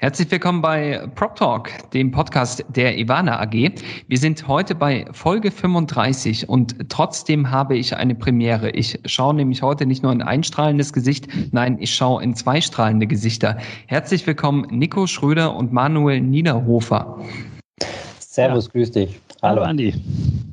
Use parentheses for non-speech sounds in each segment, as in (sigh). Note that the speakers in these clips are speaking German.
Herzlich willkommen bei Prop Talk, dem Podcast der Ivana AG. Wir sind heute bei Folge 35 und trotzdem habe ich eine Premiere. Ich schaue nämlich heute nicht nur in ein strahlendes Gesicht, nein, ich schaue in zwei strahlende Gesichter. Herzlich willkommen Nico Schröder und Manuel Niederhofer. Servus, ja. grüß dich. Hallo, Andi.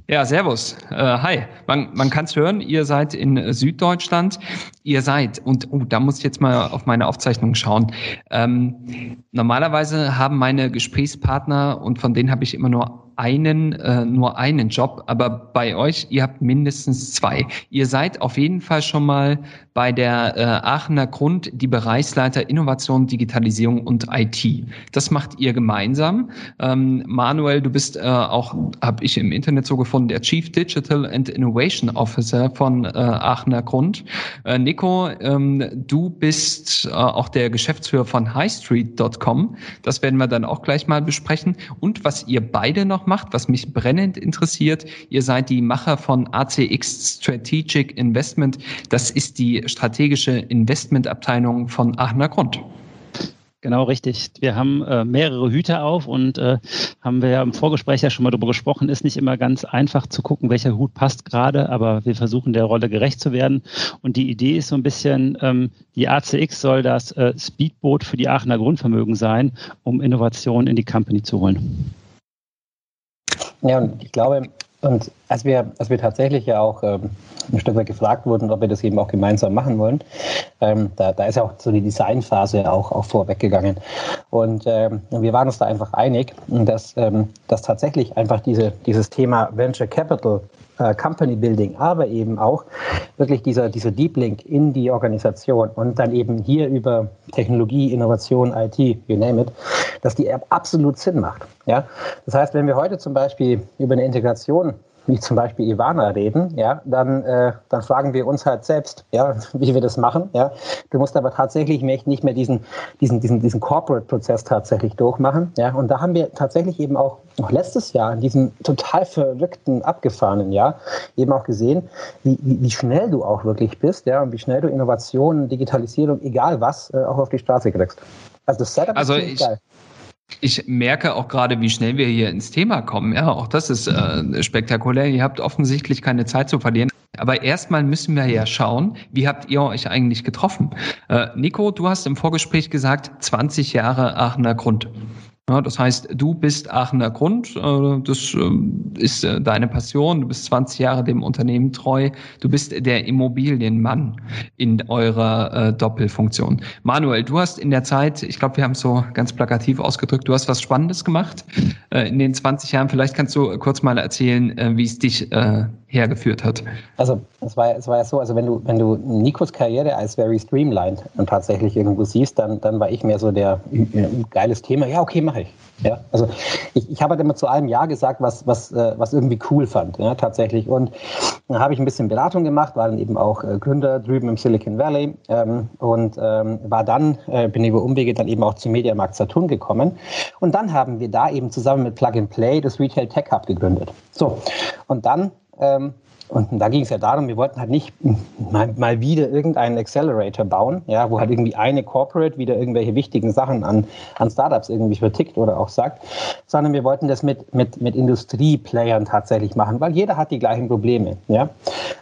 Ja, servus. Äh, hi. Man, man kann es hören, ihr seid in Süddeutschland. Ihr seid, und oh, da muss ich jetzt mal auf meine Aufzeichnung schauen. Ähm, normalerweise haben meine Gesprächspartner, und von denen habe ich immer nur einen, äh, nur einen Job, aber bei euch, ihr habt mindestens zwei. Ihr seid auf jeden Fall schon mal bei der äh, Aachener Grund die Bereichsleiter Innovation, Digitalisierung und IT. Das macht ihr gemeinsam. Ähm, Manuel, du bist äh, auch, habe ich im Internet so gefunden, der Chief Digital and Innovation Officer von äh, Aachener Grund. Äh, Nico, ähm, du bist äh, auch der Geschäftsführer von highstreet.com. Das werden wir dann auch gleich mal besprechen. Und was ihr beide noch macht, was mich brennend interessiert. Ihr seid die Macher von ACX Strategic Investment. Das ist die strategische Investmentabteilung von Aachener Grund. Genau, richtig. Wir haben äh, mehrere Hüte auf und äh, haben wir ja im Vorgespräch ja schon mal darüber gesprochen, ist nicht immer ganz einfach zu gucken, welcher Hut passt gerade, aber wir versuchen der Rolle gerecht zu werden. Und die Idee ist so ein bisschen, ähm, die ACX soll das äh, Speedboot für die Aachener Grundvermögen sein, um Innovationen in die Company zu holen. Ja, und ich glaube, und als wir, als wir tatsächlich ja auch ähm, ein Stück weit gefragt wurden, ob wir das eben auch gemeinsam machen wollen, ähm, da, da ist ja auch so die Designphase auch, auch vorweggegangen. Und ähm, wir waren uns da einfach einig, dass, ähm, dass tatsächlich einfach diese, dieses Thema Venture Capital äh, Company Building, aber eben auch wirklich dieser, dieser Deep Link in die Organisation und dann eben hier über Technologie, Innovation, IT, you name it, dass die absolut Sinn macht. Ja? Das heißt, wenn wir heute zum Beispiel über eine Integration wie zum Beispiel Ivana reden, ja, dann, äh, dann fragen wir uns halt selbst, ja, (laughs) wie wir das machen. Ja. Du musst aber tatsächlich nicht mehr diesen, diesen, diesen, diesen Corporate-Prozess tatsächlich durchmachen. Ja. Und da haben wir tatsächlich eben auch noch letztes Jahr, in diesem total verrückten, abgefahrenen Jahr, eben auch gesehen, wie, wie, wie schnell du auch wirklich bist, ja, und wie schnell du Innovationen, Digitalisierung, egal was, äh, auch auf die Straße kriegst. Also das Setup also ist ich, geil. Ich merke auch gerade, wie schnell wir hier ins Thema kommen. Ja, auch das ist äh, spektakulär. Ihr habt offensichtlich keine Zeit zu verlieren. Aber erstmal müssen wir ja schauen, wie habt ihr euch eigentlich getroffen? Äh, Nico, du hast im Vorgespräch gesagt, 20 Jahre Aachener Grund. Ja, das heißt, du bist Aachener Grund, äh, das ähm, ist äh, deine Passion, du bist 20 Jahre dem Unternehmen treu, du bist der Immobilienmann in eurer äh, Doppelfunktion. Manuel, du hast in der Zeit, ich glaube, wir haben es so ganz plakativ ausgedrückt, du hast was Spannendes gemacht in den 20 Jahren. Vielleicht kannst du kurz mal erzählen, wie es dich hergeführt hat. Also es war, es war ja so, also wenn du, wenn du Nikos Karriere als very streamlined tatsächlich irgendwo siehst, dann, dann war ich mehr so der geiles Thema, ja, okay, mache ich. Ja, also ich, ich habe halt immer zu allem Ja gesagt, was, was, äh, was irgendwie cool fand, ja, tatsächlich. Und dann habe ich ein bisschen Beratung gemacht, war dann eben auch äh, Gründer drüben im Silicon Valley ähm, und ähm, war dann, äh, bin über Umwege dann eben auch zum Mediamarkt Saturn gekommen. Und dann haben wir da eben zusammen mit Plug and Play das Retail Tech Hub gegründet. So, und dann ähm, und da ging es ja darum, wir wollten halt nicht mal, mal, wieder irgendeinen Accelerator bauen, ja, wo halt irgendwie eine Corporate wieder irgendwelche wichtigen Sachen an, an Startups irgendwie vertickt oder auch sagt, sondern wir wollten das mit, mit, mit Industrieplayern tatsächlich machen, weil jeder hat die gleichen Probleme. Ja.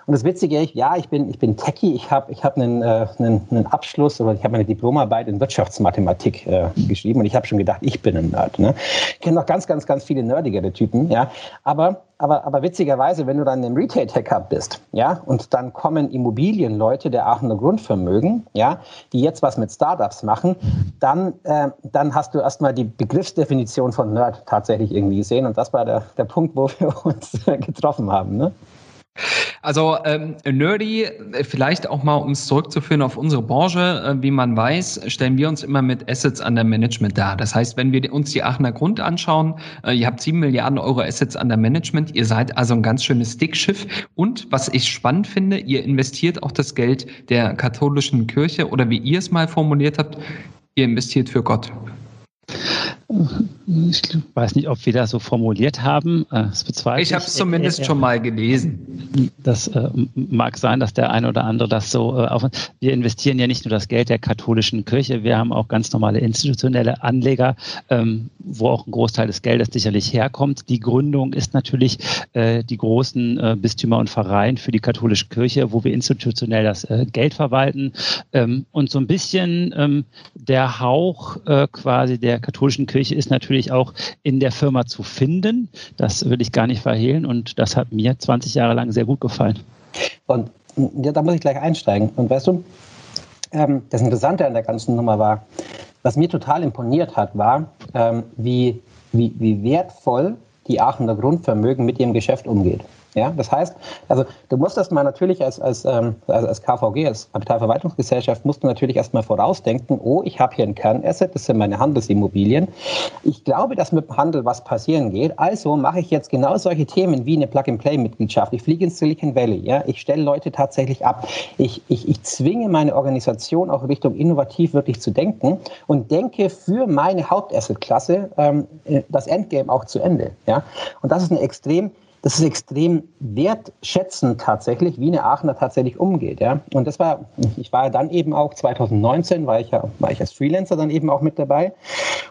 Und das Witzige ist, ja, ich bin, ich bin Techie, ich habe ich hab einen, äh, einen, einen Abschluss oder ich habe meine Diplomarbeit in Wirtschaftsmathematik äh, geschrieben und ich habe schon gedacht, ich bin ein Nerd. Ne? Ich kenne noch ganz, ganz, ganz viele nerdigere Typen, ja, aber aber, aber witzigerweise, wenn du dann im Retail-Tech-Hub bist, ja, und dann kommen Immobilienleute der Aachener Grundvermögen, ja, die jetzt was mit Startups machen, dann, äh, dann hast du erstmal die Begriffsdefinition von Nerd tatsächlich irgendwie gesehen. Und das war der, der Punkt, wo wir (laughs) uns getroffen haben. Ne? Also ähm, nerdy, vielleicht auch mal, um es zurückzuführen auf unsere Branche, äh, wie man weiß, stellen wir uns immer mit Assets under Management dar. Das heißt, wenn wir uns die Aachener Grund anschauen, äh, ihr habt sieben Milliarden Euro Assets under Management, ihr seid also ein ganz schönes Dickschiff. Und was ich spannend finde, ihr investiert auch das Geld der katholischen Kirche oder wie ihr es mal formuliert habt, ihr investiert für Gott. Ich weiß nicht, ob wir das so formuliert haben. Äh, das bezweifle ich. habe es zumindest äh, schon mal gelesen. Das äh, mag sein, dass der eine oder andere das so äh, auf. Wir investieren ja nicht nur das Geld der katholischen Kirche, wir haben auch ganz normale institutionelle Anleger, ähm, wo auch ein Großteil des Geldes sicherlich herkommt. Die Gründung ist natürlich äh, die großen äh, Bistümer und Vereine für die katholische Kirche, wo wir institutionell das Geld verwalten. Ähm, und so ein bisschen ähm, der Hauch quasi der katholischen Kirche ist natürlich natürlich auch in der Firma zu finden. Das will ich gar nicht verhehlen und das hat mir 20 Jahre lang sehr gut gefallen. Und ja, da muss ich gleich einsteigen. Und weißt du, ähm, das Interessante an der ganzen Nummer war, was mir total imponiert hat, war, ähm, wie, wie, wie wertvoll die Aachener Grundvermögen mit ihrem Geschäft umgeht. Ja, das heißt, also du musst erstmal natürlich als, als, ähm, als KVG, als Kapitalverwaltungsgesellschaft, musst du natürlich erstmal vorausdenken, oh, ich habe hier ein Kernasset, das sind meine Handelsimmobilien. Ich glaube, dass mit dem Handel was passieren geht. Also mache ich jetzt genau solche Themen wie eine Plug-and-Play-Mitgliedschaft. Ich fliege ins Silicon Valley, ja, ich stelle Leute tatsächlich ab. Ich, ich, ich zwinge meine Organisation auch Richtung innovativ wirklich zu denken und denke für meine Hauptasset-Klasse ähm, äh, das Endgame auch zu Ende. Ja? Und das ist eine extrem das ist extrem wertschätzend tatsächlich, wie eine Aachener tatsächlich umgeht. Ja? Und das war, ich war dann eben auch 2019, war ich ja, war ich als Freelancer dann eben auch mit dabei.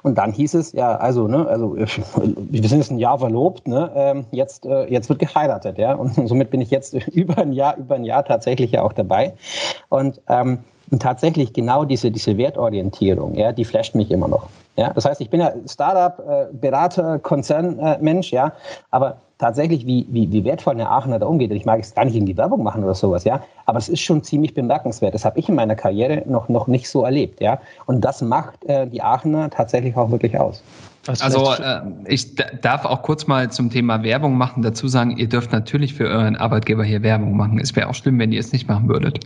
Und dann hieß es, ja, also, ne, also (laughs) wir sind jetzt ein Jahr verlobt, ne, ähm, jetzt, äh, jetzt wird geheiratet, ja. Und (laughs) somit bin ich jetzt (laughs) über ein Jahr, über ein Jahr tatsächlich ja auch dabei. Und ähm, und tatsächlich genau diese, diese Wertorientierung, ja, die flasht mich immer noch. Ja, das heißt, ich bin ja Startup, äh, Berater, Konzernmensch, äh, ja, aber tatsächlich, wie, wie, wie wertvoll eine Aachener da umgeht. Ich mag es gar nicht in die Werbung machen oder sowas, ja, aber es ist schon ziemlich bemerkenswert. Das habe ich in meiner Karriere noch, noch nicht so erlebt, ja. Und das macht äh, die Aachener tatsächlich auch wirklich aus. Also äh, ich darf auch kurz mal zum Thema Werbung machen dazu sagen, ihr dürft natürlich für euren Arbeitgeber hier Werbung machen. Es wäre auch schlimm, wenn ihr es nicht machen würdet.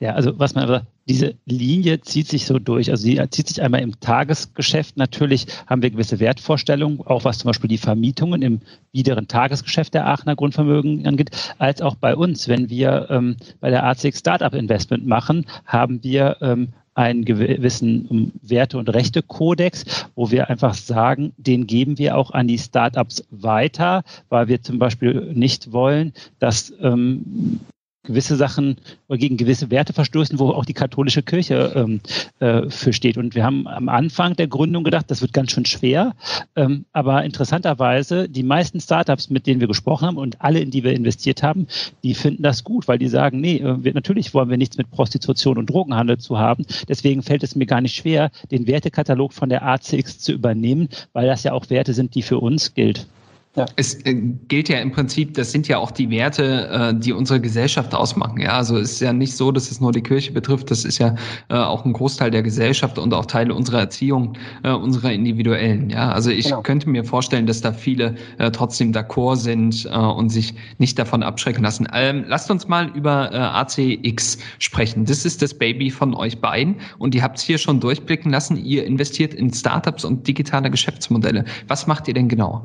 Ja, also was man aber, diese Linie zieht sich so durch. Also sie zieht sich einmal im Tagesgeschäft. Natürlich haben wir gewisse Wertvorstellungen, auch was zum Beispiel die Vermietungen im biederen Tagesgeschäft der Aachener Grundvermögen angeht, als auch bei uns. Wenn wir ähm, bei der ACX Startup Investment machen, haben wir ähm, einen gewissen Werte- und Rechte-Kodex, wo wir einfach sagen, den geben wir auch an die Startups weiter, weil wir zum Beispiel nicht wollen, dass ähm, gewisse Sachen oder gegen gewisse Werte verstoßen, wo auch die katholische Kirche ähm, äh, für steht. Und wir haben am Anfang der Gründung gedacht, das wird ganz schön schwer. Ähm, aber interessanterweise, die meisten Startups, mit denen wir gesprochen haben und alle, in die wir investiert haben, die finden das gut, weil die sagen, nee, äh, wir, natürlich wollen wir nichts mit Prostitution und Drogenhandel zu haben. Deswegen fällt es mir gar nicht schwer, den Wertekatalog von der ACX zu übernehmen, weil das ja auch Werte sind, die für uns gilt. Ja. Es äh, gilt ja im Prinzip, das sind ja auch die Werte, äh, die unsere Gesellschaft ausmachen. Ja, also es ist ja nicht so, dass es nur die Kirche betrifft. Das ist ja äh, auch ein Großteil der Gesellschaft und auch Teile unserer Erziehung, unserer individuellen. Ja, also ich genau. könnte mir vorstellen, dass da viele trotzdem d'accord sind und sich nicht davon abschrecken lassen. Ähm, lasst uns mal über ACX sprechen. Das ist das Baby von euch beiden und ihr habt es hier schon durchblicken lassen. Ihr investiert in Startups und digitale Geschäftsmodelle. Was macht ihr denn genau?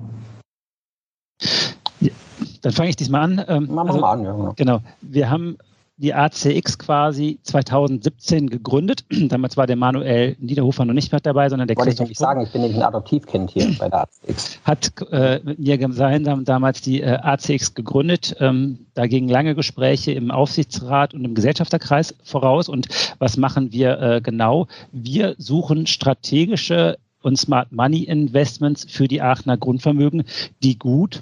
Dann fange ich diesmal an. Ähm, Machen wir also, mal an, ja. Genau. Wir haben die ACX quasi 2017 gegründet. (clears throat) Damals war der Manuel Niederhofer noch nicht mehr dabei, sondern der Wollte Christoph. ich sagen, ich bin nämlich ein Adoptivkind hier (clears throat) bei der ACX. Hat äh, mit mir gemeinsam damals die äh, ACX gegründet. Ähm, da gingen lange Gespräche im Aufsichtsrat und im Gesellschafterkreis voraus. Und was machen wir äh, genau? Wir suchen strategische und Smart Money Investments für die Aachener Grundvermögen, die gut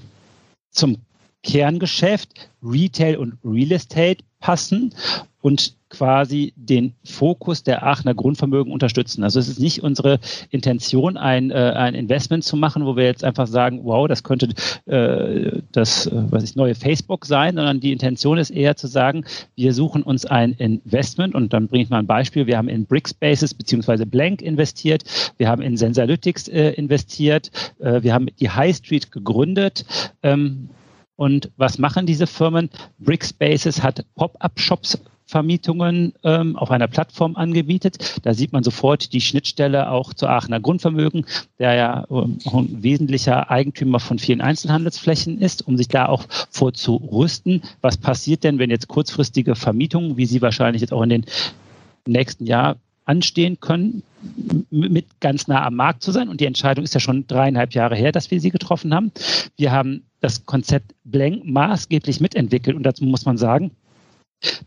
zum Kerngeschäft, Retail und Real Estate passen. Und quasi den Fokus der Aachener Grundvermögen unterstützen. Also es ist nicht unsere Intention, ein, äh, ein Investment zu machen, wo wir jetzt einfach sagen, wow, das könnte äh, das äh, was ich, neue Facebook sein, sondern die Intention ist eher zu sagen, wir suchen uns ein Investment und dann bringe ich mal ein Beispiel. Wir haben in Brickspaces beziehungsweise Blank investiert, wir haben in Sensalytics äh, investiert, äh, wir haben die High Street gegründet. Ähm, Und was machen diese Firmen? Brickspaces hat Pop-up-Shops Vermietungen ähm, auf einer Plattform angebietet. Da sieht man sofort die Schnittstelle auch zu Aachener Grundvermögen, der ja ähm, ein wesentlicher Eigentümer von vielen Einzelhandelsflächen ist, um sich da auch vorzurüsten. Was passiert denn, wenn jetzt kurzfristige Vermietungen, wie sie wahrscheinlich jetzt auch in den nächsten Jahr anstehen können, mit ganz nah am Markt zu sein. Und die Entscheidung ist ja schon dreieinhalb Jahre her, dass wir sie getroffen haben. Wir haben das Konzept Blank maßgeblich mitentwickelt und dazu muss man sagen,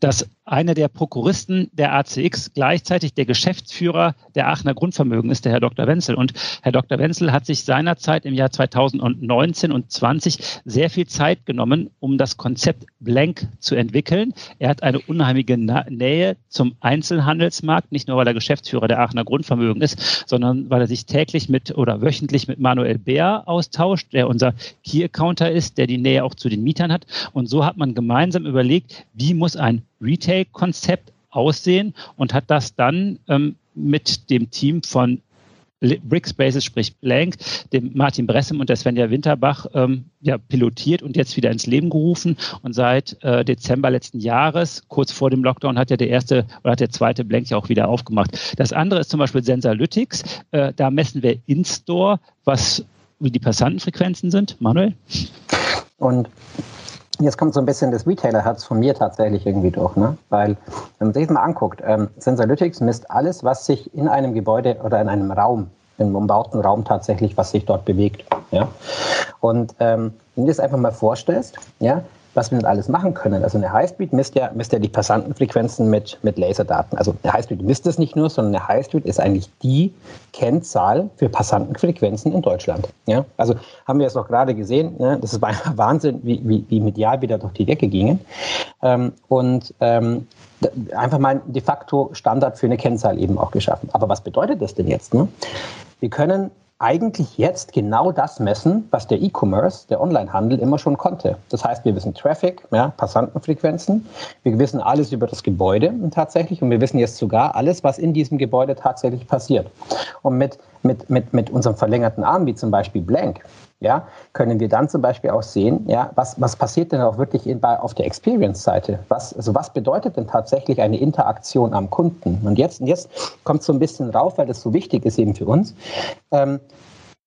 dass einer der Prokuristen der ACX gleichzeitig der Geschäftsführer der Aachener Grundvermögen ist, der Herr Dr. Wenzel. Und Herr Dr. Wenzel hat sich seinerzeit im Jahr 2019 und 20 sehr viel Zeit genommen, um das Konzept Blank zu entwickeln. Er hat eine unheimliche Nähe zum Einzelhandelsmarkt, nicht nur weil er Geschäftsführer der Aachener Grundvermögen ist, sondern weil er sich täglich mit oder wöchentlich mit Manuel Bär austauscht, der unser Key-Accounter ist, der die Nähe auch zu den Mietern hat. Und so hat man gemeinsam überlegt, wie muss ein Retail-Konzept aussehen und hat das dann ähm, mit dem Team von Brickspaces, sprich Blank, dem Martin Bressem und der Svenja Winterbach ähm, ja, pilotiert und jetzt wieder ins Leben gerufen. Und seit äh, Dezember letzten Jahres, kurz vor dem Lockdown, hat ja der erste oder hat der zweite Blank ja auch wieder aufgemacht. Das andere ist zum Beispiel Sensalytics. Äh, da messen wir in-store, was wie die Passantenfrequenzen sind. Manuel? Und Jetzt kommt so ein bisschen das Retailer-Herz von mir tatsächlich irgendwie durch, ne? Weil, wenn man sich das mal anguckt, ähm, Sensalytics misst alles, was sich in einem Gebäude oder in einem Raum, im umbauten Raum tatsächlich, was sich dort bewegt. Ja? Und ähm, wenn du dir das einfach mal vorstellst, ja, was wir denn alles machen können. Also eine Highspeed misst ja, misst ja die Passantenfrequenzen mit, mit Laserdaten. Also eine Highspeed misst das nicht nur, sondern eine Highspeed ist eigentlich die Kennzahl für Passantenfrequenzen in Deutschland. Ja? Also haben wir es auch gerade gesehen, ne? das ist (laughs) Wahnsinn, wie, wie, wie medial wieder durch die Decke gingen. Ähm, und ähm, einfach mal de facto Standard für eine Kennzahl eben auch geschaffen. Aber was bedeutet das denn jetzt? Ne? Wir können eigentlich jetzt genau das messen, was der E-Commerce, der Onlinehandel immer schon konnte. Das heißt, wir wissen Traffic, ja, Passantenfrequenzen, wir wissen alles über das Gebäude tatsächlich und wir wissen jetzt sogar alles, was in diesem Gebäude tatsächlich passiert. Und mit, mit, mit, mit unserem verlängerten Arm, wie zum Beispiel Blank, ja, können wir dann zum Beispiel auch sehen, ja, was, was passiert denn auch wirklich in, bei, auf der Experience-Seite? Was, also was bedeutet denn tatsächlich eine Interaktion am Kunden? Und jetzt, jetzt kommt so ein bisschen rauf, weil das so wichtig ist eben für uns. Ähm,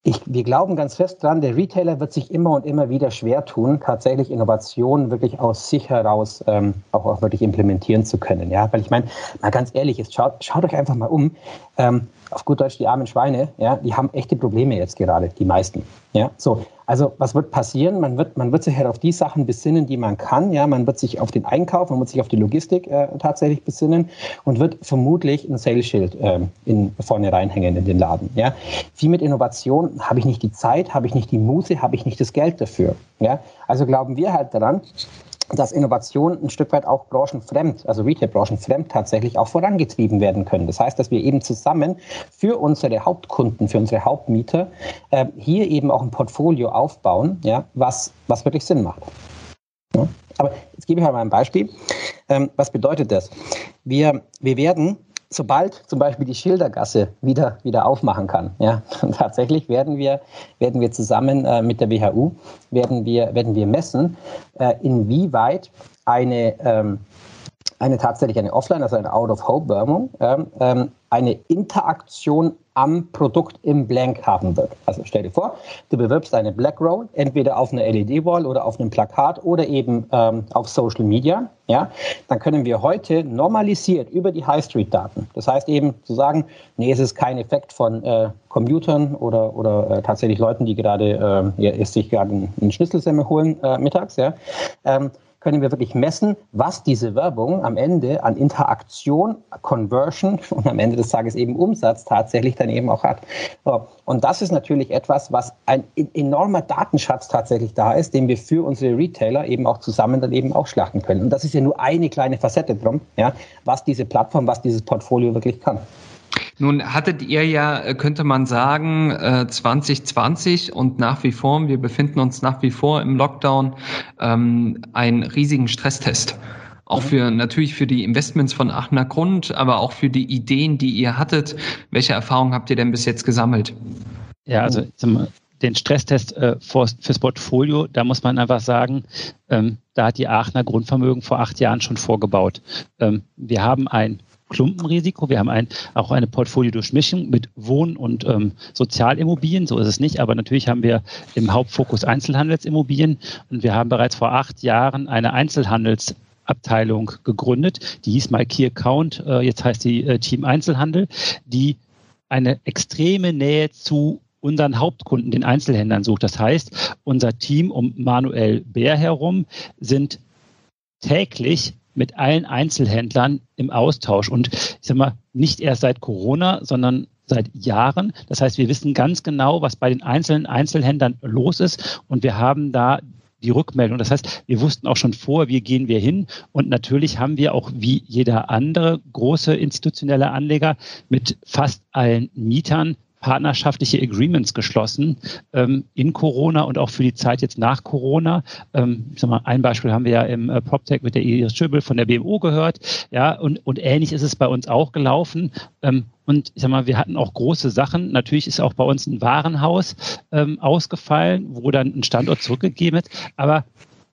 ich, wir glauben ganz fest dran, der Retailer wird sich immer und immer wieder schwer tun, tatsächlich Innovationen wirklich aus sich heraus ähm, auch, auch wirklich implementieren zu können. Ja, weil ich meine, mal ganz ehrlich, jetzt schaut, schaut euch einfach mal um. Ähm, auf gut Deutsch die armen Schweine, ja, die haben echte Probleme jetzt gerade, die meisten. Ja, so. Also was wird passieren? Man wird, man wird sich halt auf die Sachen besinnen, die man kann. Ja, man wird sich auf den Einkauf, man wird sich auf die Logistik äh, tatsächlich besinnen und wird vermutlich ein Sales-Schild äh, in, vorne reinhängen in den Laden. Ja, viel mit Innovation habe ich nicht die Zeit, habe ich nicht die Muße, habe ich nicht das Geld dafür. Ja, also glauben wir halt daran, dass Innovation ein Stück weit auch branchenfremd, also Retail-branchenfremd tatsächlich auch vorangetrieben werden können. Das heißt, dass wir eben zusammen für unsere Hauptkunden, für unsere Hauptmieter äh, hier eben auch ein Portfolio aufbauen, ja, was, was wirklich Sinn macht. Ja? Aber jetzt gebe ich mal ein Beispiel. Ähm, was bedeutet das? Wir, wir werden sobald zum Beispiel die Schildergasse wieder, wieder aufmachen kann, ja, (laughs) tatsächlich werden wir, werden wir zusammen äh, mit der WHU, werden wir, werden wir messen, äh, inwieweit eine, ähm, eine tatsächlich eine Offline, also eine Out-of-Home-Werbung, ähm, eine Interaktion am Produkt im Blank haben wird. Also stell dir vor, du bewirbst eine Black Roll entweder auf einer LED-Wall oder auf einem Plakat oder eben ähm, auf Social Media. Ja, dann können wir heute normalisiert über die High Street Daten. Das heißt eben zu sagen, nee, es ist kein Effekt von äh, Computern oder, oder äh, tatsächlich Leuten, die gerade äh, sich gerade einen Schnitzelsemmel holen äh, mittags. Ja. Ähm, können wir wirklich messen, was diese Werbung am Ende an Interaktion, Conversion (laughs) und am Ende des Tages eben Umsatz tatsächlich dann eben auch hat. So. Und das ist natürlich etwas, was ein enormer Datenschatz tatsächlich da ist, den wir für unsere Retailer eben auch zusammen dann eben auch schlachten können. Und das ist ja nur eine kleine Facette drum, ja, was diese Plattform, was dieses Portfolio wirklich kann. Nun hattet ihr ja, könnte man sagen, 2020 äh, und nach wie vor, wir befinden uns nach wie vor im Lockdown, ähm, einen riesigen Stresstest. Auch für natürlich für die Investments von Aachener Grund, aber auch für die Ideen, die ihr hattet. Welche Erfahrungen habt ihr denn bis jetzt gesammelt? Ja, also den Stresstest äh, fürs Portfolio, da muss man einfach sagen, ähm, da hat die Aachener Grundvermögen vor acht Jahren schon vorgebaut. Ähm, wir haben ein Klumpenrisiko. Wir haben ein, auch eine Portfoliodurchmischung mit Wohn- und ähm, Sozialimmobilien. So ist es nicht. Aber natürlich haben wir im Hauptfokus Einzelhandelsimmobilien. Und wir haben bereits vor acht Jahren eine Einzelhandelsabteilung gegründet. Die hieß mal Key Account. Äh, jetzt heißt die äh, Team Einzelhandel, die eine extreme Nähe zu unseren Hauptkunden, den Einzelhändlern sucht. Das heißt, unser Team um Manuel Bär herum sind täglich mit allen Einzelhändlern im Austausch und ich sag mal, nicht erst seit Corona, sondern seit Jahren. Das heißt, wir wissen ganz genau, was bei den einzelnen Einzelhändlern los ist und wir haben da die Rückmeldung. Das heißt, wir wussten auch schon vor, wie gehen wir hin. Und natürlich haben wir auch wie jeder andere große institutionelle Anleger mit fast allen Mietern partnerschaftliche Agreements geschlossen ähm, in Corona und auch für die Zeit jetzt nach Corona. Ähm, ich sag mal, ein Beispiel haben wir ja im äh, PropTech mit der Iris Schöbel von der BMO gehört. Ja, und, und ähnlich ist es bei uns auch gelaufen. Ähm, und ich sag mal, wir hatten auch große Sachen. Natürlich ist auch bei uns ein Warenhaus ähm, ausgefallen, wo dann ein Standort zurückgegeben wird. Aber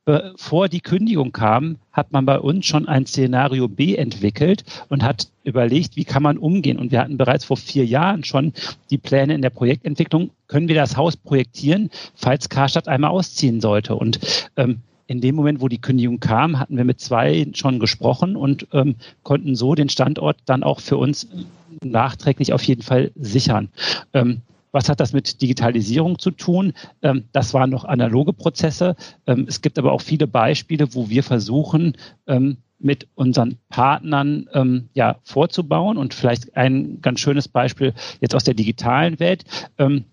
bevor die Kündigung kam, hat man bei uns schon ein Szenario B entwickelt und hat überlegt, wie kann man umgehen. Und wir hatten bereits vor vier Jahren schon die Pläne in der Projektentwicklung, können wir das Haus projektieren, falls Karstadt einmal ausziehen sollte. Und ähm, in dem Moment, wo die Kündigung kam, hatten wir mit zwei schon gesprochen und ähm, konnten so den Standort dann auch für uns nachträglich auf jeden Fall sichern. Ähm, was hat das mit Digitalisierung zu tun? Ähm, das waren noch analoge Prozesse. Ähm, es gibt aber auch viele Beispiele, wo wir versuchen, ähm, mit unseren Partnern ähm, ja, vorzubauen. Und vielleicht ein ganz schönes Beispiel jetzt aus der digitalen Welt. Ähm,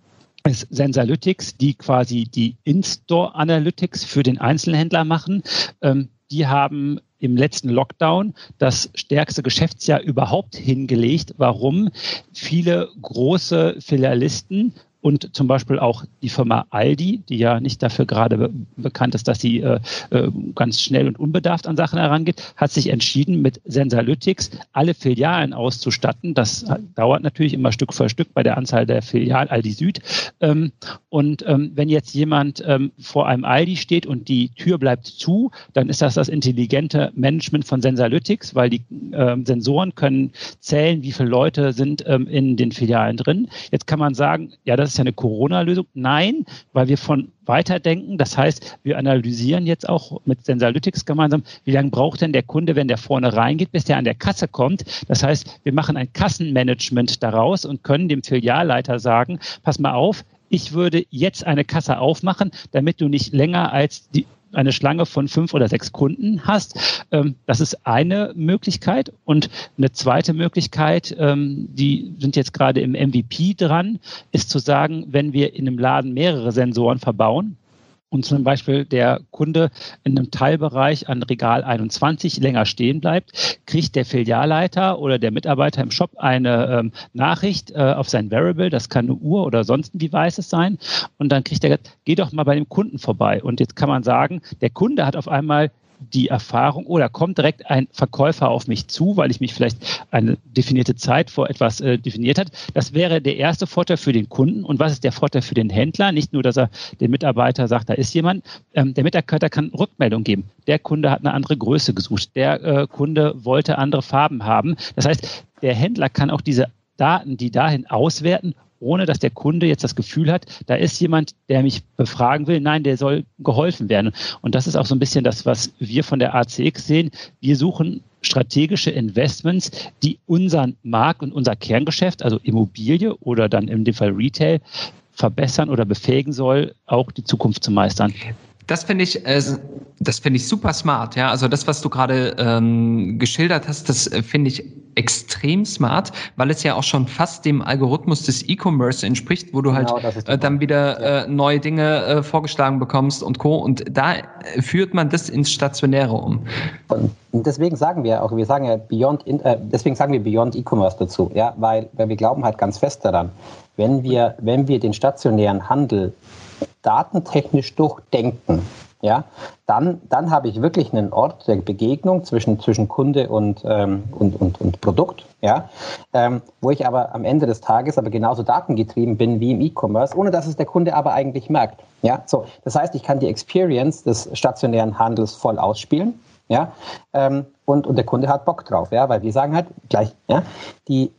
ist Sensalytics, die quasi die In-Store Analytics für den Einzelhändler machen. Ähm, die haben im letzten Lockdown das stärkste Geschäftsjahr überhaupt hingelegt. Warum? Viele große Filialisten und zum Beispiel auch die Firma Aldi, die ja nicht dafür gerade be bekannt ist, dass sie äh, äh, ganz schnell und unbedarft an Sachen herangeht, hat sich entschieden, mit Sensalytics alle Filialen auszustatten. Das dauert natürlich immer Stück für Stück bei der Anzahl der Filialen Aldi Süd. Ähm, und ähm, wenn jetzt jemand ähm, vor einem Aldi steht und die Tür bleibt zu, dann ist das das intelligente Management von Sensalytics, weil die ähm, Sensoren können zählen, wie viele Leute sind ähm, in den Filialen drin. Jetzt kann man sagen, ja, das ist ja eine Corona-Lösung. Nein, weil wir von weiterdenken. Das heißt, wir analysieren jetzt auch mit Sensalytics gemeinsam, wie lange braucht denn der Kunde, wenn der vorne reingeht, bis der an der Kasse kommt. Das heißt, wir machen ein Kassenmanagement daraus und können dem Filialleiter sagen, pass mal auf, ich würde jetzt eine Kasse aufmachen, damit du nicht länger als die eine Schlange von fünf oder sechs Kunden hast. Ähm, das ist eine Möglichkeit. Und eine zweite Möglichkeit, ähm, die sind jetzt gerade im MVP dran, ist zu sagen, wenn wir in einem Laden mehrere Sensoren verbauen, und zum Beispiel der Kunde in einem Teilbereich an Regal 21 länger stehen bleibt, kriegt der Filialleiter oder der Mitarbeiter im Shop eine ähm, Nachricht äh, auf sein Variable, das kann eine Uhr oder sonst ein Device sein, und dann kriegt er, geh doch mal bei dem Kunden vorbei. Und jetzt kann man sagen, der Kunde hat auf einmal die Erfahrung, oder kommt direkt ein Verkäufer auf mich zu, weil ich mich vielleicht eine definierte Zeit vor etwas äh, definiert hat. Das wäre der erste Vorteil für den Kunden. Und was ist der Vorteil für den Händler? Nicht nur, dass er dem Mitarbeiter sagt, da ist jemand. Ähm, der Mitarbeiter kann Rückmeldung geben. Der Kunde hat eine andere Größe gesucht. Der äh, Kunde wollte andere Farben haben. Das heißt, der Händler kann auch diese Daten, die dahin auswerten ohne dass der Kunde jetzt das Gefühl hat, da ist jemand, der mich befragen will. Nein, der soll geholfen werden. Und das ist auch so ein bisschen das, was wir von der ACX sehen. Wir suchen strategische Investments, die unseren Markt und unser Kerngeschäft, also Immobilie oder dann in dem Fall Retail, verbessern oder befähigen soll, auch die Zukunft zu meistern. Das finde ich, äh, das finde ich super smart. Ja, also das, was du gerade ähm, geschildert hast, das äh, finde ich extrem smart, weil es ja auch schon fast dem Algorithmus des E-Commerce entspricht, wo du genau, halt äh, dann wieder ja. äh, neue Dinge äh, vorgeschlagen bekommst und co. Und da äh, führt man das ins Stationäre um. Und deswegen sagen wir auch, wir sagen ja Beyond, äh, deswegen sagen wir Beyond E-Commerce dazu, ja, weil, weil wir glauben halt ganz fest daran, wenn wir, wenn wir den stationären Handel datentechnisch durchdenken, ja, dann, dann habe ich wirklich einen Ort der Begegnung zwischen, zwischen Kunde und, ähm, und, und, und Produkt, ja, ähm, wo ich aber am Ende des Tages aber genauso datengetrieben bin wie im E-Commerce, ohne dass es der Kunde aber eigentlich merkt. Ja, so, das heißt, ich kann die Experience des stationären Handels voll ausspielen. Ja, ähm, und, und der Kunde hat Bock drauf, ja, weil wir sagen halt gleich, ja, die,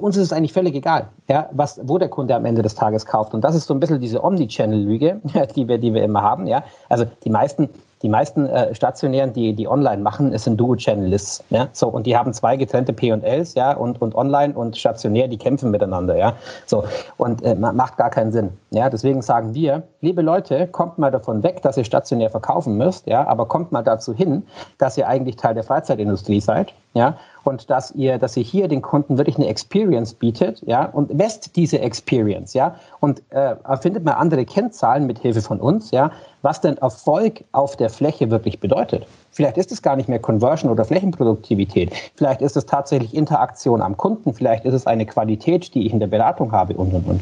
uns ist es eigentlich völlig egal, ja, was, wo der Kunde am Ende des Tages kauft. Und das ist so ein bisschen diese Omnichannel-Lüge, (laughs) die wir, die wir immer haben. Ja. Also die meisten, die meisten äh, stationären, die, die online machen, es sind Duo-Channel-Lists. Ja? So, und die haben zwei getrennte P&Ls, ja, und, und online und stationär, die kämpfen miteinander, ja. So, und äh, macht gar keinen Sinn. Ja, deswegen sagen wir, liebe Leute, kommt mal davon weg, dass ihr stationär verkaufen müsst, ja, aber kommt mal dazu hin, dass ihr eigentlich Teil der Freizeitindustrie seid, ja, und dass ihr, dass ihr hier den Kunden wirklich eine Experience bietet, ja, und messt diese Experience, ja, und äh, findet mal andere Kennzahlen mit Hilfe von uns, ja, was denn Erfolg auf der Fläche wirklich bedeutet. Vielleicht ist es gar nicht mehr Conversion oder Flächenproduktivität. Vielleicht ist es tatsächlich Interaktion am Kunden. Vielleicht ist es eine Qualität, die ich in der Beratung habe und und und.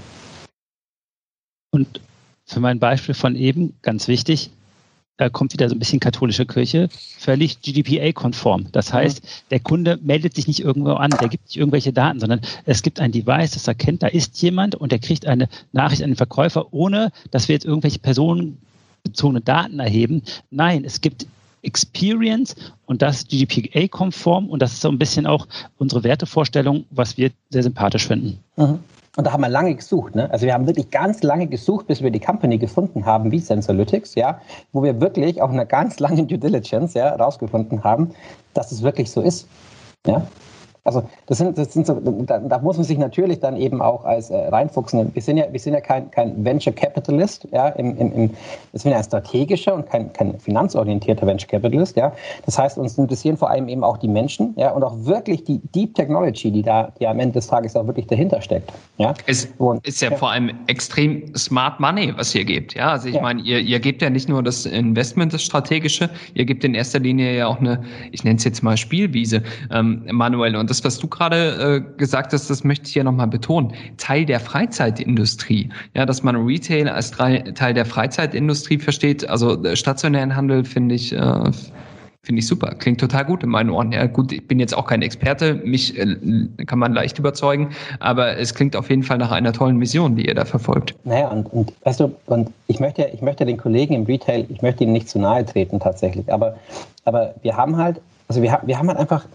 Und für mein Beispiel von eben, ganz wichtig, da kommt wieder so ein bisschen katholische Kirche, völlig GDPA-konform. Das heißt, der Kunde meldet sich nicht irgendwo an, der gibt nicht irgendwelche Daten, sondern es gibt ein Device, das erkennt, da ist jemand und der kriegt eine Nachricht an den Verkäufer, ohne dass wir jetzt irgendwelche personenbezogene Daten erheben. Nein, es gibt Experience und das GDPA-konform und das ist so ein bisschen auch unsere Wertevorstellung, was wir sehr sympathisch finden. Mhm. Und da haben wir lange gesucht. Ne? Also wir haben wirklich ganz lange gesucht, bis wir die Company gefunden haben, wie Sensorlytics, ja, wo wir wirklich auch einer ganz langen Due Diligence ja, rausgefunden haben, dass es wirklich so ist. Ja? Also das sind, das sind so, da, da, muss man sich natürlich dann eben auch als äh, reinfuchsen. Wir sind ja, wir sind ja kein, kein Venture Capitalist, ja, im, im, im, wir sind ja ein strategischer und kein, kein finanzorientierter Venture Capitalist, ja. Das heißt, uns interessieren vor allem eben auch die Menschen, ja, und auch wirklich die Deep Technology, die da, die am Ende des Tages auch wirklich dahinter steckt, ja. Es und, ist ja, ja, vor allem extrem Smart Money, was ihr gebt, ja. Also ich ja. meine, ihr, ihr gebt ja nicht nur das Investment, das strategische, ihr gebt in erster Linie ja auch eine, ich nenne es jetzt mal Spielwiese, ähm, manuell und das, was du gerade äh, gesagt hast, das möchte ich hier nochmal betonen, Teil der Freizeitindustrie. Ja, dass man Retail als Teil der Freizeitindustrie versteht. Also äh, stationären Handel finde ich, äh, finde ich super. Klingt total gut in meinen Ohren. Ja, gut, ich bin jetzt auch kein Experte, mich äh, kann man leicht überzeugen, aber es klingt auf jeden Fall nach einer tollen Mission, die ihr da verfolgt. Naja, und, und weißt du, und ich möchte, ich möchte den Kollegen im Retail, ich möchte ihnen nicht zu nahe treten tatsächlich, aber, aber wir haben halt, also wir, wir haben halt einfach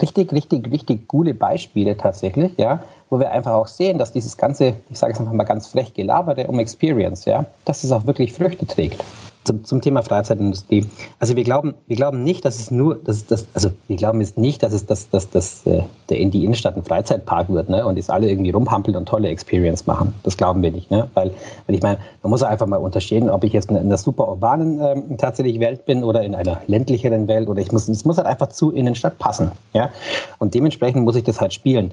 richtig, richtig, richtig coole Beispiele tatsächlich, ja, wo wir einfach auch sehen, dass dieses ganze, ich sage es einfach mal ganz frech, Gelaberte um Experience, ja, dass es auch wirklich Früchte trägt zum, zum Thema Freizeitindustrie. Also wir glauben, wir glauben nicht, dass es nur, dass das, also wir glauben jetzt nicht, dass es das, das, das, äh, der in die Innenstadt ein Freizeitpark wird, ne? Und jetzt alle irgendwie rumpampeln und tolle Experience machen. Das glauben wir nicht, ne? Weil, weil ich meine, man muss einfach mal unterstehen, ob ich jetzt in einer super urbanen ähm, tatsächlich Welt bin oder in einer ländlicheren Welt oder ich muss, es muss halt einfach zu Innenstadt passen, ja? Und dementsprechend muss ich das halt spielen.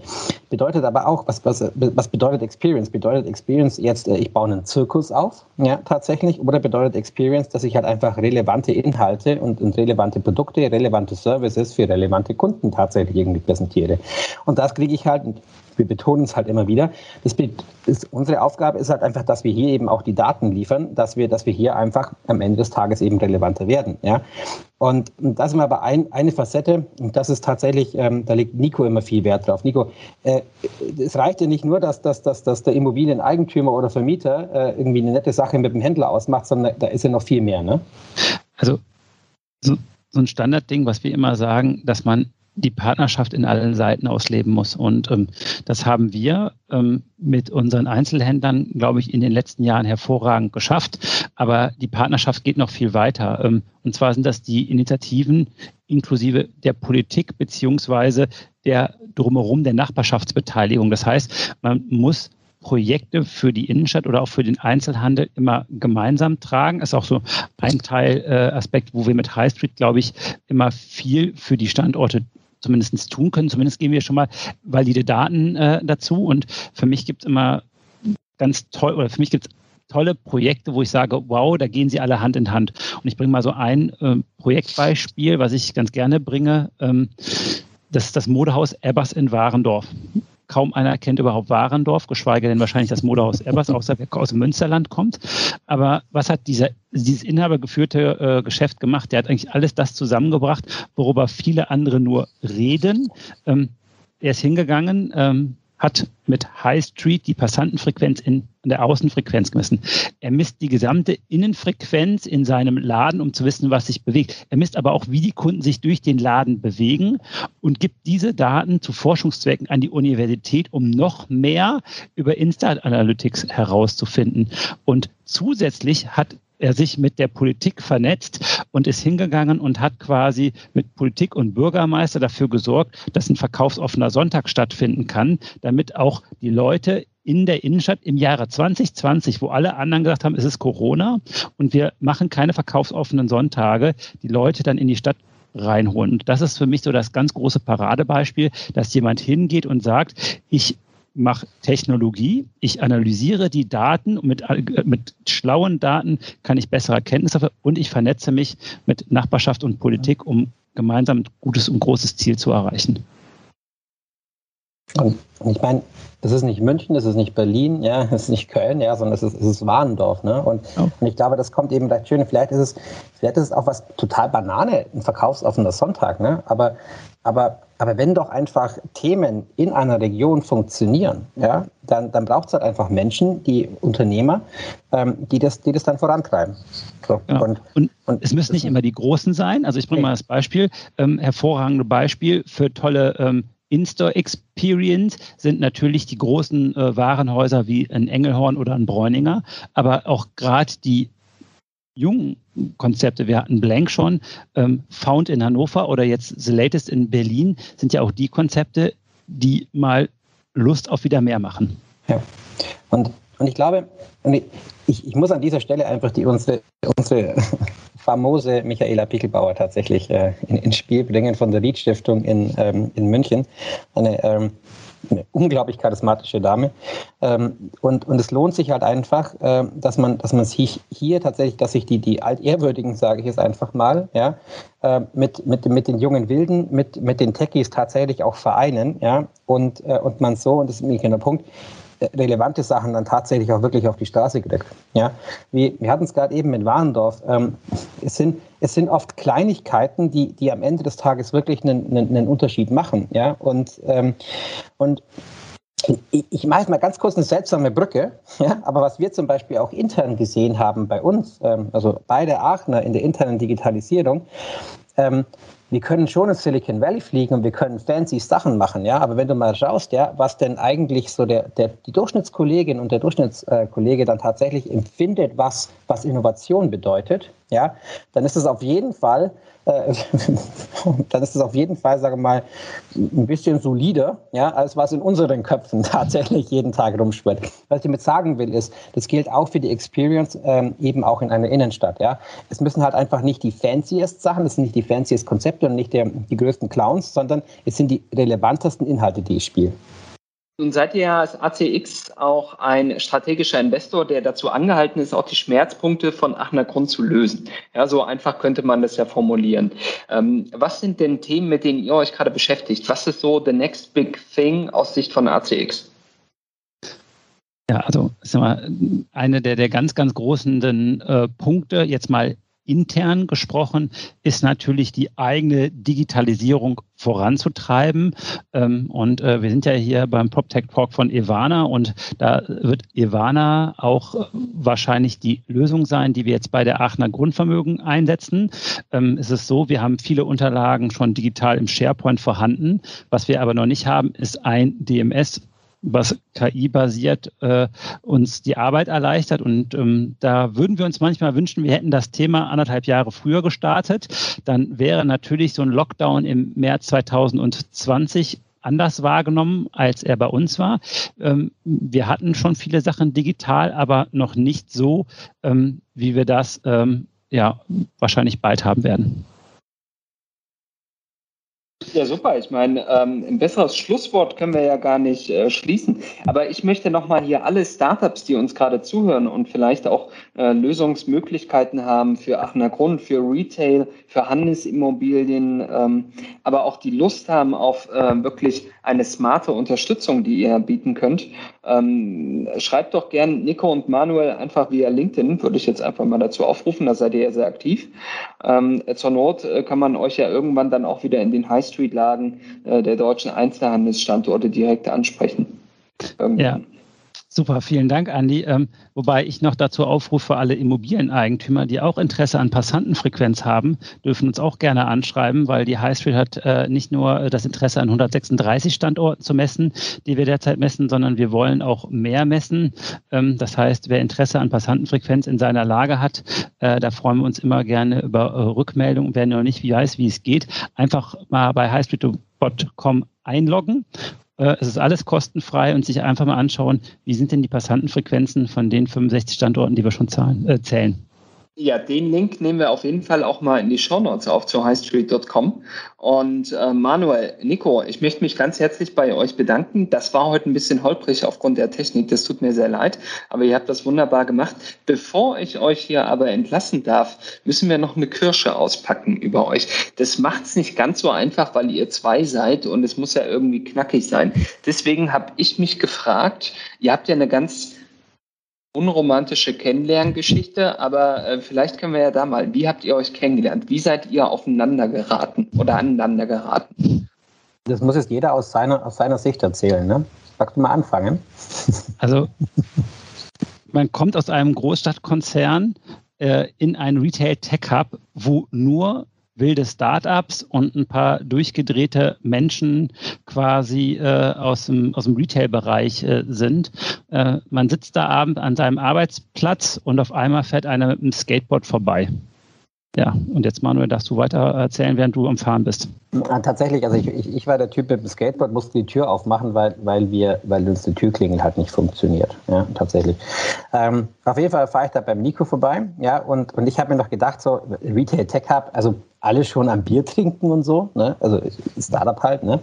Bedeutet aber auch, was, was, was bedeutet Experience? Bedeutet Experience jetzt, äh, ich baue einen Zirkus auf, ja, tatsächlich, oder bedeutet Experience Experience, dass ich halt einfach relevante Inhalte und, und, relevante Produkte, relevante Services für relevante Kunden tatsächlich irgendwie präsentiere. Und das kriege ich halt, wir betonen es halt immer wieder, das, unsere Aufgabe ist halt einfach, dass wir hier eben auch die Daten liefern, dass wir, dass wir hier einfach am Ende des Tages eben relevanter werden. Ja? Und, und das ist aber ein, eine Facette, und das ist tatsächlich, ähm, da legt Nico immer viel Wert drauf. Nico, äh, es reicht ja nicht nur, dass, dass, dass, dass der Immobilieneigentümer oder Vermieter äh, irgendwie eine nette Sache mit dem Händler ausmacht, sondern da ist ja noch viel mehr. Ne? Also so, so ein Standardding, was wir immer sagen, dass man die Partnerschaft in allen Seiten ausleben muss. Und ähm, das haben wir ähm, mit unseren Einzelhändlern, glaube ich, in den letzten Jahren hervorragend geschafft. Aber die Partnerschaft geht noch viel weiter. Ähm, und zwar sind das die Initiativen inklusive der Politik beziehungsweise der drumherum der Nachbarschaftsbeteiligung. Das heißt, man muss Projekte für die Innenstadt oder auch für den Einzelhandel immer gemeinsam tragen. Ist auch so ein Teil äh, wo wir mit High Street, glaube ich, immer viel für die Standorte zumindest tun können. Zumindest geben wir schon mal valide Daten äh, dazu. Und für mich gibt es immer ganz toll, oder für mich gibt es tolle Projekte, wo ich sage, wow, da gehen sie alle Hand in Hand. Und ich bringe mal so ein äh, Projektbeispiel, was ich ganz gerne bringe. Ähm, das ist das Modehaus Ebbers in Warendorf. Kaum einer kennt überhaupt Warendorf, geschweige denn wahrscheinlich das Modehaus Ebbers, außer wer aus dem Münsterland kommt. Aber was hat dieser, dieses inhabergeführte äh, Geschäft gemacht? Der hat eigentlich alles das zusammengebracht, worüber viele andere nur reden. Ähm, er ist hingegangen, ähm, hat mit High Street die Passantenfrequenz in, der Außenfrequenz gemessen. Er misst die gesamte Innenfrequenz in seinem Laden, um zu wissen, was sich bewegt. Er misst aber auch, wie die Kunden sich durch den Laden bewegen und gibt diese Daten zu Forschungszwecken an die Universität, um noch mehr über Instant Analytics herauszufinden. Und zusätzlich hat er sich mit der Politik vernetzt und ist hingegangen und hat quasi mit Politik und Bürgermeister dafür gesorgt, dass ein verkaufsoffener Sonntag stattfinden kann, damit auch die Leute in der Innenstadt im Jahre 2020, wo alle anderen gesagt haben, es ist Corona und wir machen keine verkaufsoffenen Sonntage, die Leute dann in die Stadt reinholen. Und das ist für mich so das ganz große Paradebeispiel, dass jemand hingeht und sagt, ich mache Technologie, ich analysiere die Daten. Und mit, äh, mit schlauen Daten kann ich bessere Erkenntnisse und ich vernetze mich mit Nachbarschaft und Politik, um gemeinsam ein gutes und großes Ziel zu erreichen. Und ich meine, es ist nicht München, es ist nicht Berlin, ja, (laughs) es ist nicht Köln, ja, sondern es ist, es ist Warendorf. Ne? Und, oh. und ich glaube, das kommt eben recht schön. Vielleicht ist es, vielleicht ist es auch was total Banane, ein verkaufsoffener Sonntag, ne? Aber, aber, aber wenn doch einfach Themen in einer Region funktionieren, ja, dann, dann braucht es halt einfach Menschen, die Unternehmer, ähm, die, das, die das dann vorantreiben. So, ja. und, und, und, es müssen nicht immer die Großen sein. Also ich bringe mal das Beispiel, ähm, hervorragende Beispiel für tolle ähm, in-Store Experience sind natürlich die großen äh, Warenhäuser wie ein Engelhorn oder ein Bräuninger, aber auch gerade die jungen Konzepte, wir hatten Blank schon, ähm, Found in Hannover oder jetzt The Latest in Berlin, sind ja auch die Konzepte, die mal Lust auf wieder mehr machen. Ja, und, und ich glaube, und ich, ich muss an dieser Stelle einfach die unsere, unsere famose Michaela Pickelbauer tatsächlich äh, in, ins Spiel bringen von der Ried Stiftung in, ähm, in München. Eine, ähm, eine unglaublich charismatische Dame. Ähm, und, und es lohnt sich halt einfach, äh, dass man, dass man sich hier tatsächlich, dass sich die, die Altehrwürdigen, sage ich es einfach mal, ja, äh, mit, mit, mit den jungen Wilden, mit, mit den Techies tatsächlich auch vereinen, ja, und, äh, und man so, und das ist ein der Punkt, relevante Sachen dann tatsächlich auch wirklich auf die Straße kriegt. Ja? Wir, wir hatten es gerade eben mit Warendorf. Ähm, es, sind, es sind oft Kleinigkeiten, die, die am Ende des Tages wirklich einen, einen, einen Unterschied machen. Ja? Und, ähm, und ich, ich mache jetzt mal ganz kurz eine seltsame Brücke, ja? aber was wir zum Beispiel auch intern gesehen haben bei uns, ähm, also bei der Aachener in der internen Digitalisierung, ähm, wir können schon in Silicon Valley fliegen und wir können fancy Sachen machen, ja, aber wenn du mal schaust, ja, was denn eigentlich so der, der die Durchschnittskollegin und der Durchschnittskollege dann tatsächlich empfindet, was, was Innovation bedeutet, ja, dann ist es auf jeden Fall äh, (laughs) dann ist es auf jeden Fall, sage mal, ein bisschen solider, ja, als was in unseren Köpfen (laughs) tatsächlich jeden Tag rumschwirrt. Was ich damit sagen will, ist, das gilt auch für die Experience ähm, eben auch in einer Innenstadt. Ja. Es müssen halt einfach nicht die fanciest Sachen, es sind nicht die fanciest Konzepte und nicht der, die größten Clowns, sondern es sind die relevantesten Inhalte, die ich spiele. Nun seid ihr ja als ACX auch ein strategischer Investor, der dazu angehalten ist, auch die Schmerzpunkte von Aachener Grund zu lösen. Ja, so einfach könnte man das ja formulieren. Ähm, was sind denn Themen, mit denen ihr euch gerade beschäftigt? Was ist so the next big thing aus Sicht von ACX? Ja, also sag mal, eine der, der ganz, ganz großen äh, Punkte, jetzt mal intern gesprochen, ist natürlich die eigene Digitalisierung voranzutreiben. Ähm, und äh, wir sind ja hier beim PropTech Talk von Ivana und da wird Ivana auch äh, wahrscheinlich die Lösung sein, die wir jetzt bei der Aachener Grundvermögen einsetzen. Ähm, es ist so, wir haben viele Unterlagen schon digital im SharePoint vorhanden. Was wir aber noch nicht haben, ist ein DMS was KI-basiert äh, uns die Arbeit erleichtert. Und ähm, da würden wir uns manchmal wünschen, wir hätten das Thema anderthalb Jahre früher gestartet. Dann wäre natürlich so ein Lockdown im März 2020 anders wahrgenommen, als er bei uns war. Ähm, wir hatten schon viele Sachen digital, aber noch nicht so, ähm, wie wir das ähm, ja wahrscheinlich bald haben werden. Ja, super. Ich meine, ähm, ein besseres Schlusswort können wir ja gar nicht äh, schließen. Aber ich möchte nochmal hier alle Startups, die uns gerade zuhören und vielleicht auch äh, Lösungsmöglichkeiten haben für Aachener Grund, für Retail, für Handelsimmobilien, ähm, aber auch die Lust haben auf äh, wirklich eine smarte Unterstützung, die ihr bieten könnt. Ähm, schreibt doch gern Nico und Manuel einfach via LinkedIn, würde ich jetzt einfach mal dazu aufrufen, da seid ihr ja sehr aktiv. Ähm, zur Not äh, kann man euch ja irgendwann dann auch wieder in den High Street-Lagen äh, der deutschen Einzelhandelsstandorte direkt ansprechen. Irgendwann. Ja. Super, vielen Dank, Andi. Ähm, wobei ich noch dazu aufrufe, alle Immobilieneigentümer, die auch Interesse an Passantenfrequenz haben, dürfen uns auch gerne anschreiben, weil die High Street hat äh, nicht nur das Interesse an 136 Standorten zu messen, die wir derzeit messen, sondern wir wollen auch mehr messen. Ähm, das heißt, wer Interesse an Passantenfrequenz in seiner Lage hat, äh, da freuen wir uns immer gerne über äh, Rückmeldungen. Wer noch nicht weiß, wie es geht, einfach mal bei highstreet.com einloggen äh, es ist alles kostenfrei und sich einfach mal anschauen, wie sind denn die Passantenfrequenzen von den 65 Standorten, die wir schon zahlen, äh, zählen. Ja, den Link nehmen wir auf jeden Fall auch mal in die Show Notes auf zu highstreet.com. Und äh, Manuel, Nico, ich möchte mich ganz herzlich bei euch bedanken. Das war heute ein bisschen holprig aufgrund der Technik. Das tut mir sehr leid, aber ihr habt das wunderbar gemacht. Bevor ich euch hier aber entlassen darf, müssen wir noch eine Kirsche auspacken über euch. Das macht es nicht ganz so einfach, weil ihr zwei seid und es muss ja irgendwie knackig sein. Deswegen habe ich mich gefragt, ihr habt ja eine ganz unromantische Kennenlerngeschichte, aber äh, vielleicht können wir ja da mal, wie habt ihr euch kennengelernt? Wie seid ihr aufeinander geraten oder aneinander geraten? Das muss jetzt jeder aus seiner, aus seiner Sicht erzählen, ne? Magst du mal anfangen? (laughs) Also, man kommt aus einem Großstadtkonzern äh, in einen Retail-Tech-Hub, wo nur wilde Startups und ein paar durchgedrehte Menschen quasi äh, aus dem, aus dem Retail-Bereich äh, sind. Äh, man sitzt da abend an seinem Arbeitsplatz und auf einmal fährt einer mit dem Skateboard vorbei. Ja, und jetzt Manuel, darfst du weiter erzählen, während du am Fahren bist. Tatsächlich, also ich, ich, ich war der Typ mit dem Skateboard, musste die Tür aufmachen, weil, weil, wir, weil uns die Türklingel halt nicht funktioniert. Ja, tatsächlich. Ähm, auf jeden Fall fahre ich da beim Nico vorbei, ja, und, und ich habe mir noch gedacht, so Retail Tech Hub, also alle schon am Bier trinken und so, ne? also Startup halt, ne?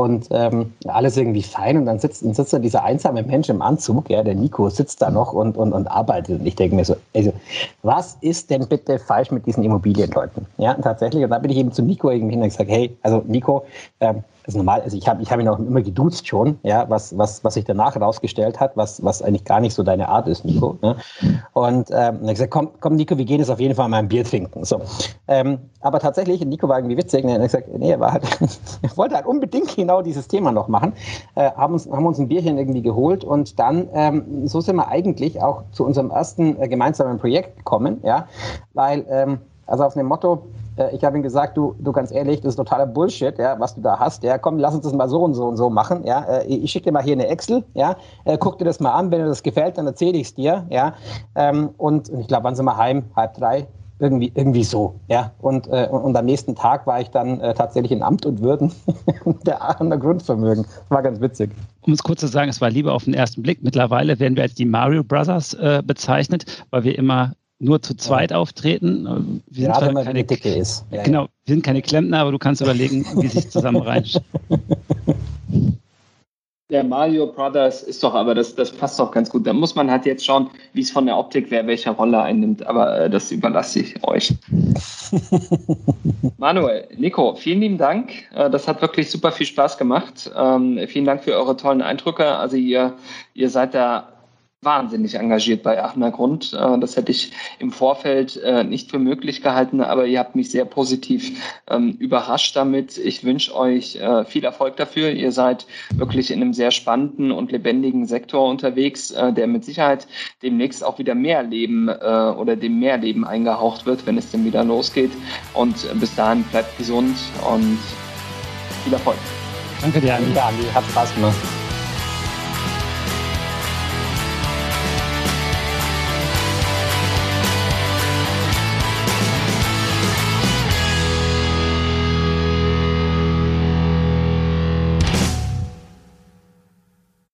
Und ähm, alles irgendwie fein und dann sitzt, dann sitzt da dieser einsame Mensch im Anzug, ja, der Nico sitzt da noch und, und, und arbeitet und ich denke mir so, also, was ist denn bitte falsch mit diesen Immobilienleuten? Ja, tatsächlich, und da bin ich eben zu Nico irgendwie hin und gesagt, hey, also Nico, ähm, ist normal, also ich habe ich hab ihn auch immer geduzt schon, ja, was, was, was sich danach herausgestellt hat, was, was eigentlich gar nicht so deine Art ist, Nico. Ne? Und ähm, dann ich gesagt, komm, komm, Nico, wir gehen jetzt auf jeden Fall mal ein Bier trinken. So. Ähm, aber tatsächlich, Nico war irgendwie witzig, und ne? er hat gesagt, nee, er, war halt, (laughs) er wollte halt unbedingt genau dieses Thema noch machen, äh, haben, uns, haben uns ein Bierchen irgendwie geholt und dann, ähm, so sind wir eigentlich auch zu unserem ersten äh, gemeinsamen Projekt gekommen, ja, weil, ähm, also auf dem Motto, äh, ich habe ihm gesagt, du, du ganz ehrlich, das ist totaler Bullshit, ja, was du da hast. Ja, komm, lass uns das mal so und so und so machen. Ja, äh, ich schicke dir mal hier eine Excel. Ja, äh, guck dir das mal an. Wenn dir das gefällt, dann erzähle ich es dir. Ja, ähm, und ich glaube, wann sind wir heim? Halb drei. Irgendwie, irgendwie so, ja. Und, äh, und am nächsten Tag war ich dann äh, tatsächlich in Amt und Würden (laughs) der Aachener Grundvermögen. War ganz witzig. Um es kurz zu sagen, es war Liebe auf den ersten Blick. Mittlerweile werden wir als die Mario Brothers äh, bezeichnet, weil wir immer nur zu zweit ja. auftreten. Wir Gerade wenn man keine, dicke ist. Ja, genau, wir sind keine Klempner, aber du kannst überlegen, wie sich zusammen (laughs) rein. Der Mario Brothers ist doch, aber das, das passt doch ganz gut. Da muss man halt jetzt schauen, wie es von der Optik wer welche Rolle einnimmt, aber äh, das überlasse ich euch. (laughs) Manuel, Nico, vielen lieben Dank. Äh, das hat wirklich super viel Spaß gemacht. Ähm, vielen Dank für eure tollen Eindrücke. Also ihr, ihr seid da wahnsinnig engagiert bei Aachener Grund. Äh, das hätte ich im Vorfeld äh, nicht für möglich gehalten, aber ihr habt mich sehr positiv ähm, überrascht damit. Ich wünsche euch äh, viel Erfolg dafür. Ihr seid wirklich in einem sehr spannenden und lebendigen Sektor unterwegs, der mit Sicherheit demnächst auch wieder mehr Leben oder dem mehr Leben eingehaucht wird, wenn es denn wieder losgeht. Und bis dahin bleibt gesund und viel Erfolg. Danke dir, Andi. Danke, Andi. Hat Spaß gemacht.